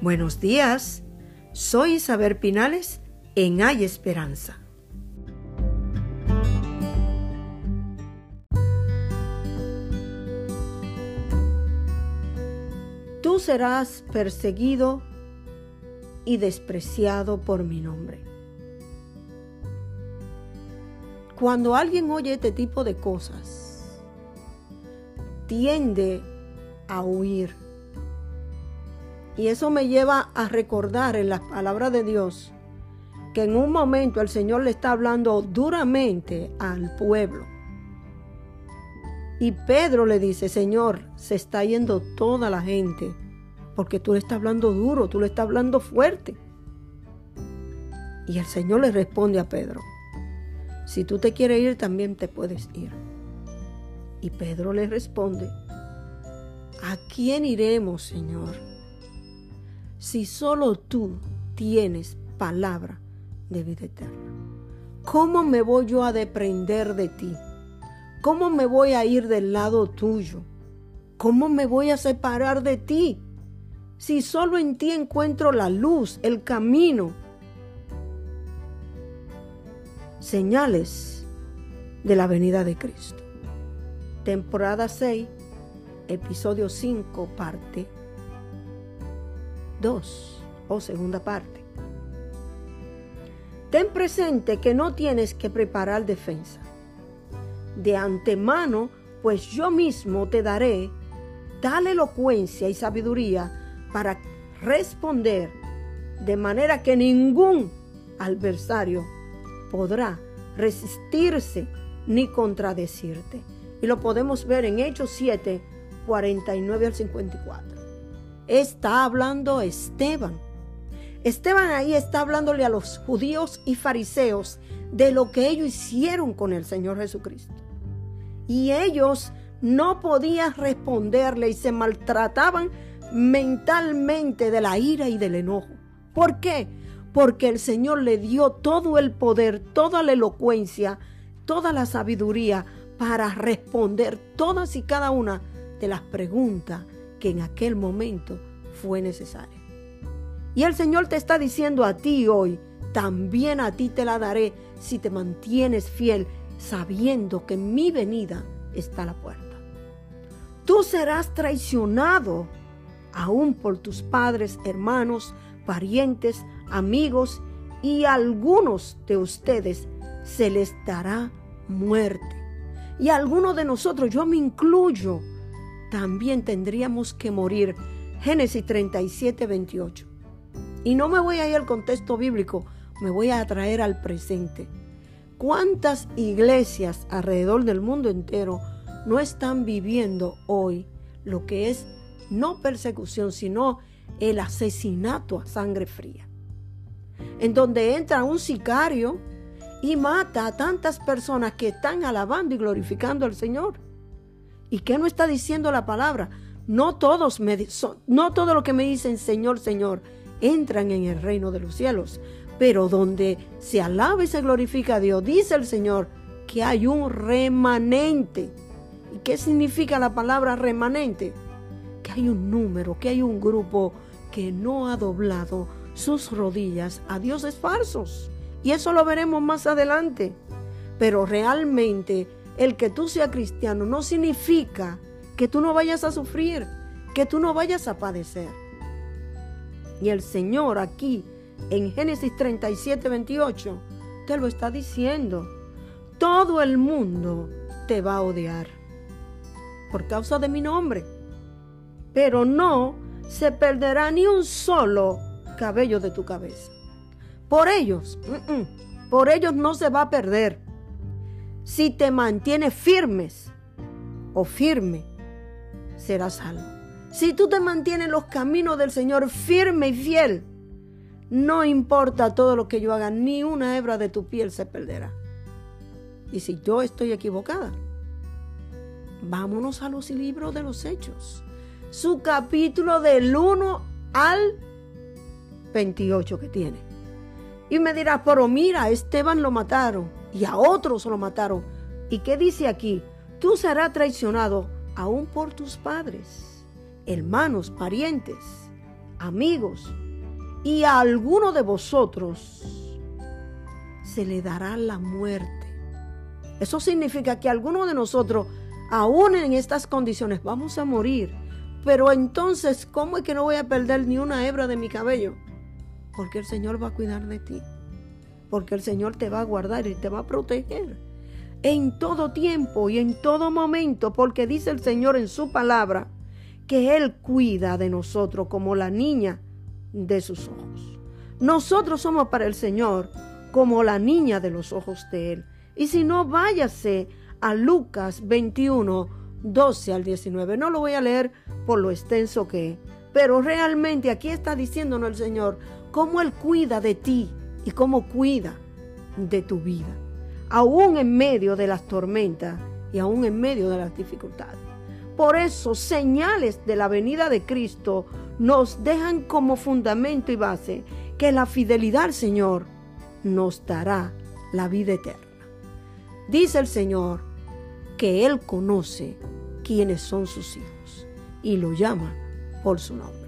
Buenos días, soy Isabel Pinales en Hay Esperanza. Tú serás perseguido y despreciado por mi nombre. Cuando alguien oye este tipo de cosas, tiende a huir y eso me lleva a recordar en las palabras de Dios que en un momento el Señor le está hablando duramente al pueblo. Y Pedro le dice, Señor, se está yendo toda la gente, porque tú le estás hablando duro, tú le estás hablando fuerte. Y el Señor le responde a Pedro, si tú te quieres ir, también te puedes ir. Y Pedro le responde, ¿a quién iremos, Señor? Si solo tú tienes palabra de vida eterna? ¿Cómo me voy yo a deprender de ti? ¿Cómo me voy a ir del lado tuyo? ¿Cómo me voy a separar de ti? Si solo en ti encuentro la luz, el camino. Señales de la venida de Cristo. Temporada 6, episodio 5, parte 2 o segunda parte. Ten presente que no tienes que preparar defensa. De antemano, pues yo mismo te daré tal elocuencia y sabiduría para responder de manera que ningún adversario podrá resistirse ni contradecirte. Y lo podemos ver en Hechos 7, 49 al 54 está hablando Esteban. Esteban ahí está hablándole a los judíos y fariseos de lo que ellos hicieron con el Señor Jesucristo. Y ellos no podían responderle y se maltrataban mentalmente de la ira y del enojo. ¿Por qué? Porque el Señor le dio todo el poder, toda la elocuencia, toda la sabiduría para responder todas y cada una de las preguntas que en aquel momento fue necesaria. Y el Señor te está diciendo a ti hoy, también a ti te la daré si te mantienes fiel, sabiendo que mi venida está a la puerta. Tú serás traicionado aún por tus padres, hermanos, parientes, amigos y algunos de ustedes se les dará muerte. Y algunos de nosotros, yo me incluyo, también tendríamos que morir. Génesis 37, 28. Y no me voy a ir al contexto bíblico, me voy a traer al presente. ¿Cuántas iglesias alrededor del mundo entero no están viviendo hoy lo que es no persecución, sino el asesinato a sangre fría? En donde entra un sicario y mata a tantas personas que están alabando y glorificando al Señor. ¿Y qué no está diciendo la palabra? No todos me, no todo lo que me dicen Señor, Señor, entran en el reino de los cielos, pero donde se alaba y se glorifica a Dios, dice el Señor que hay un remanente. ¿Y qué significa la palabra remanente? Que hay un número, que hay un grupo que no ha doblado sus rodillas a dioses falsos. Y eso lo veremos más adelante. Pero realmente el que tú seas cristiano no significa que tú no vayas a sufrir, que tú no vayas a padecer. Y el Señor aquí en Génesis 37, 28 te lo está diciendo. Todo el mundo te va a odiar por causa de mi nombre. Pero no se perderá ni un solo cabello de tu cabeza. Por ellos, por ellos no se va a perder si te mantienes firmes o firme, serás salvo. Si tú te mantienes en los caminos del Señor firme y fiel, no importa todo lo que yo haga, ni una hebra de tu piel se perderá. Y si yo estoy equivocada, vámonos a los libros de los hechos. Su capítulo del 1 al 28 que tiene. Y me dirás, pero mira, Esteban lo mataron y a otros lo mataron. ¿Y qué dice aquí? Tú serás traicionado aún por tus padres, hermanos, parientes, amigos y a alguno de vosotros se le dará la muerte. Eso significa que alguno de nosotros, aún en estas condiciones, vamos a morir. Pero entonces, ¿cómo es que no voy a perder ni una hebra de mi cabello? Porque el Señor va a cuidar de ti. Porque el Señor te va a guardar y te va a proteger. En todo tiempo y en todo momento, porque dice el Señor en su palabra que Él cuida de nosotros como la niña de sus ojos. Nosotros somos para el Señor como la niña de los ojos de Él. Y si no, váyase a Lucas 21, 12 al 19. No lo voy a leer por lo extenso que es, pero realmente aquí está diciéndonos el Señor cómo Él cuida de ti y cómo cuida de tu vida, aún en medio de las tormentas y aún en medio de las dificultades. Por eso, señales de la venida de Cristo nos dejan como fundamento y base que la fidelidad al Señor nos dará la vida eterna. Dice el Señor que Él conoce quiénes son sus hijos y lo llama por su nombre.